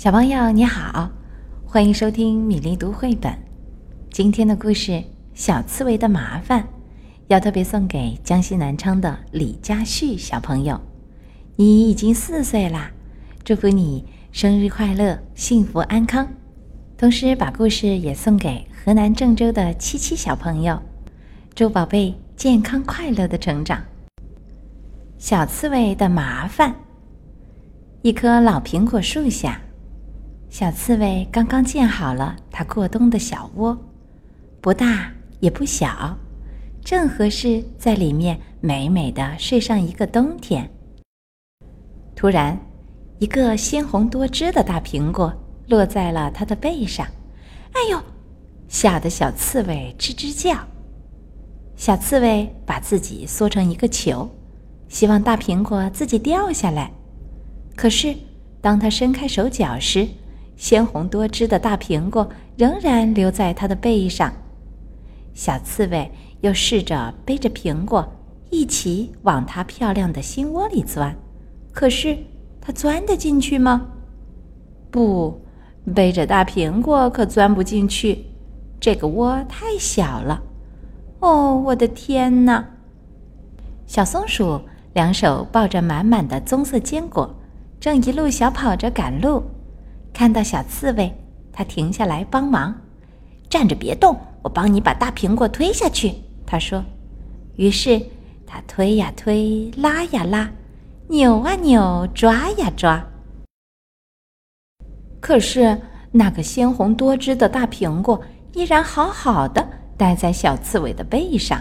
小朋友你好，欢迎收听米粒读绘本。今天的故事《小刺猬的麻烦》要特别送给江西南昌的李佳旭小朋友。你已经四岁啦，祝福你生日快乐，幸福安康。同时把故事也送给河南郑州的七七小朋友，祝宝贝健康快乐的成长。小刺猬的麻烦。一棵老苹果树下。小刺猬刚刚建好了它过冬的小窝，不大也不小，正合适在里面美美的睡上一个冬天。突然，一个鲜红多汁的大苹果落在了它的背上，哎呦！吓得小刺猬吱吱叫。小刺猬把自己缩成一个球，希望大苹果自己掉下来。可是，当它伸开手脚时，鲜红多汁的大苹果仍然留在它的背上，小刺猬又试着背着苹果一起往它漂亮的心窝里钻，可是它钻得进去吗？不，背着大苹果可钻不进去，这个窝太小了。哦，我的天哪！小松鼠两手抱着满满的棕色坚果，正一路小跑着赶路。看到小刺猬，它停下来帮忙，站着别动，我帮你把大苹果推下去。他说。于是他推呀推，拉呀拉，扭啊扭，抓呀抓。可是那个鲜红多汁的大苹果依然好好的待在小刺猬的背上。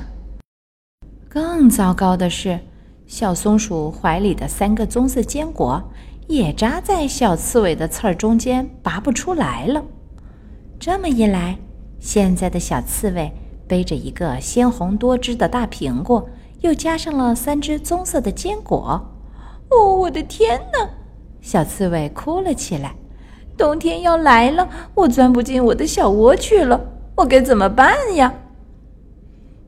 更糟糕的是，小松鼠怀里的三个棕色坚果。也扎在小刺猬的刺儿中间，拔不出来了。这么一来，现在的小刺猬背着一个鲜红多汁的大苹果，又加上了三只棕色的坚果。哦，我的天哪！小刺猬哭了起来。冬天要来了，我钻不进我的小窝去了，我该怎么办呀？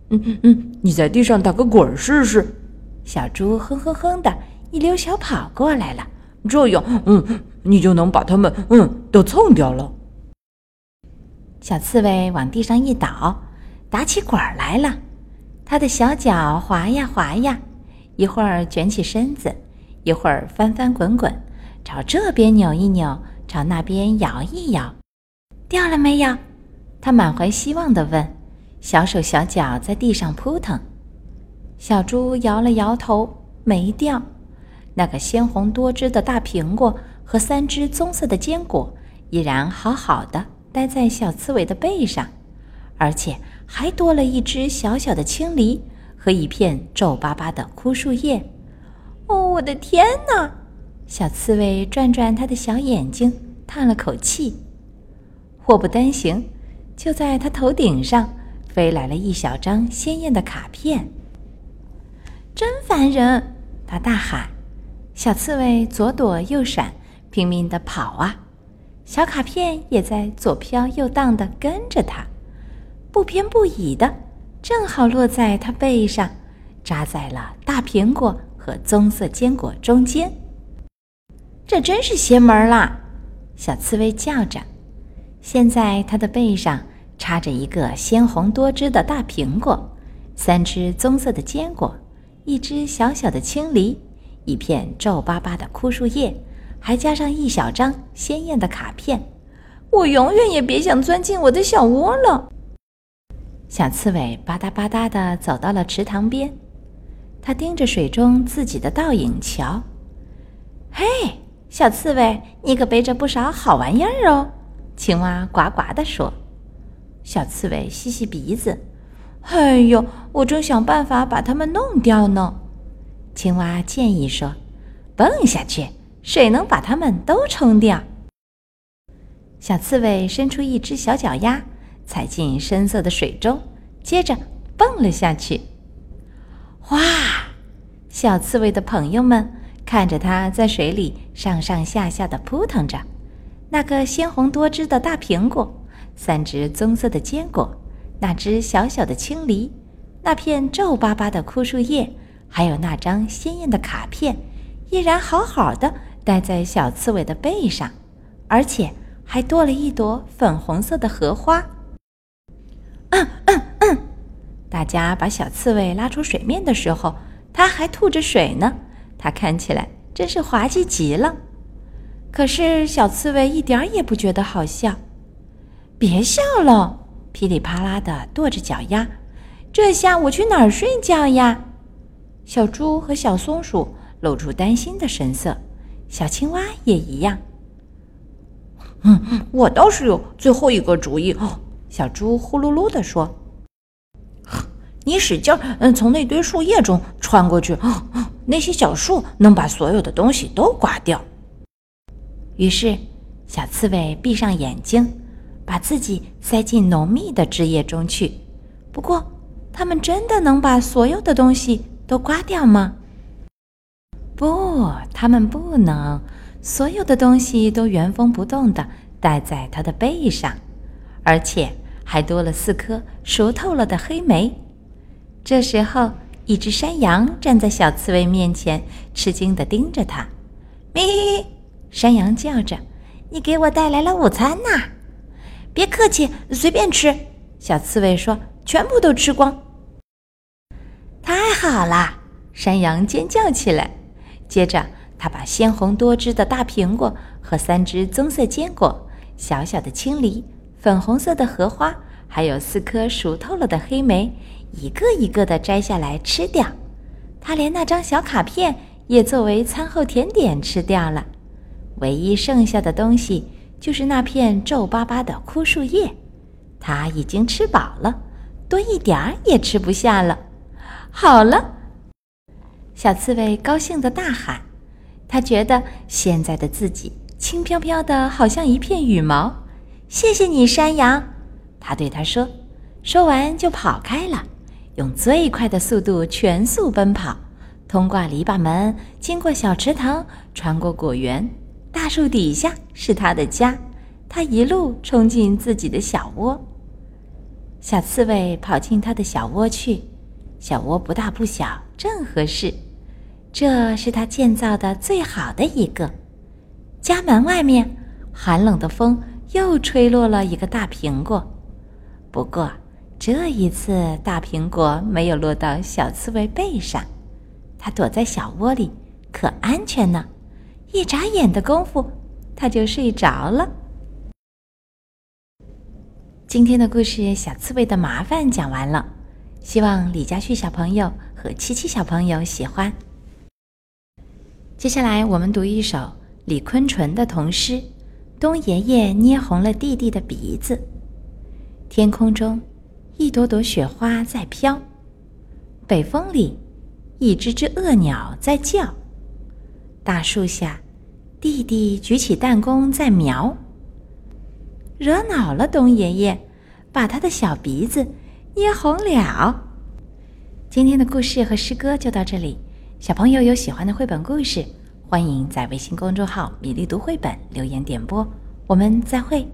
嗯嗯嗯，你在地上打个滚试试。小猪哼哼哼的一溜小跑过来了。这样，嗯，你就能把它们，嗯，都蹭掉了。小刺猬往地上一倒，打起滚来了。它的小脚滑呀滑呀，一会儿卷起身子，一会儿翻翻滚滚，朝这边扭一扭，朝那边摇一摇。掉了没有？它满怀希望地问。小手小脚在地上扑腾。小猪摇了摇头，没掉。那个鲜红多汁的大苹果和三只棕色的坚果依然好好的待在小刺猬的背上，而且还多了一只小小的青梨和一片皱巴巴的枯树叶。哦，我的天哪！小刺猬转转它的小眼睛，叹了口气。祸不单行，就在它头顶上飞来了一小张鲜艳的卡片。真烦人！它大喊。小刺猬左躲右闪，拼命地跑啊！小卡片也在左飘右荡地跟着它，不偏不倚的，正好落在它背上，扎在了大苹果和棕色坚果中间。这真是邪门啦！小刺猬叫着。现在它的背上插着一个鲜红多汁的大苹果，三只棕色的坚果，一只小小的青梨。一片皱巴巴的枯树叶，还加上一小张鲜艳的卡片。我永远也别想钻进我的小窝了。小刺猬吧嗒吧嗒地走到了池塘边，它盯着水中自己的倒影瞧。嘿，小刺猬，你可背着不少好玩意儿哦！青蛙呱呱地说。小刺猬吸吸鼻子，哎呦，我正想办法把它们弄掉呢。青蛙建议说：“蹦下去，水能把它们都冲掉。”小刺猬伸出一只小脚丫，踩进深色的水中，接着蹦了下去。哇！小刺猬的朋友们看着它在水里上上下下的扑腾着，那个鲜红多汁的大苹果，三只棕色的坚果，那只小小的青梨，那片皱巴巴的枯树叶。还有那张鲜艳的卡片，依然好好的待在小刺猬的背上，而且还多了一朵粉红色的荷花。嗯嗯嗯，大家把小刺猬拉出水面的时候，它还吐着水呢。它看起来真是滑稽极了。可是小刺猬一点也不觉得好笑。别笑了，噼里啪啦的跺着脚丫。这下我去哪儿睡觉呀？小猪和小松鼠露出担心的神色，小青蛙也一样。嗯，我倒是有最后一个主意哦。小猪呼噜噜地说：“你使劲，嗯，从那堆树叶中穿过去。那些小树能把所有的东西都刮掉。”于是，小刺猬闭上眼睛，把自己塞进浓密的枝叶中去。不过，它们真的能把所有的东西都刮掉吗？不，它们不能。所有的东西都原封不动地戴在它的背上，而且还多了四颗熟透了的黑莓。这时候，一只山羊站在小刺猬面前，吃惊地盯着它。咪！山羊叫着：“你给我带来了午餐呐！”别客气，随便吃。小刺猬说：“全部都吃光。”太好了！山羊尖叫起来，接着。他把鲜红多汁的大苹果和三只棕色坚果、小小的青梨、粉红色的荷花，还有四颗熟透了的黑莓，一个一个的摘下来吃掉。他连那张小卡片也作为餐后甜点吃掉了。唯一剩下的东西就是那片皱巴巴的枯树叶。他已经吃饱了，多一点儿也吃不下了。好了，小刺猬高兴地大喊。他觉得现在的自己轻飘飘的，好像一片羽毛。谢谢你，山羊，他对他说。说完就跑开了，用最快的速度全速奔跑，通过篱笆门，经过小池塘，穿过果园，大树底下是他的家。他一路冲进自己的小窝。小刺猬跑进他的小窝去，小窝不大不小，正合适。这是他建造的最好的一个。家门外面，寒冷的风又吹落了一个大苹果。不过这一次，大苹果没有落到小刺猬背上，它躲在小窝里，可安全呢。一眨眼的功夫，它就睡着了。今天的故事《小刺猬的麻烦》讲完了，希望李佳旭小朋友和七七小朋友喜欢。接下来，我们读一首李坤纯的童诗《冬爷爷捏红了弟弟的鼻子》。天空中，一朵朵雪花在飘；北风里，一只只恶鸟在叫。大树下，弟弟举起弹弓在瞄。惹恼了冬爷爷，把他的小鼻子捏红了。今天的故事和诗歌就到这里。小朋友有喜欢的绘本故事，欢迎在微信公众号“米粒读绘本”留言点播。我们再会。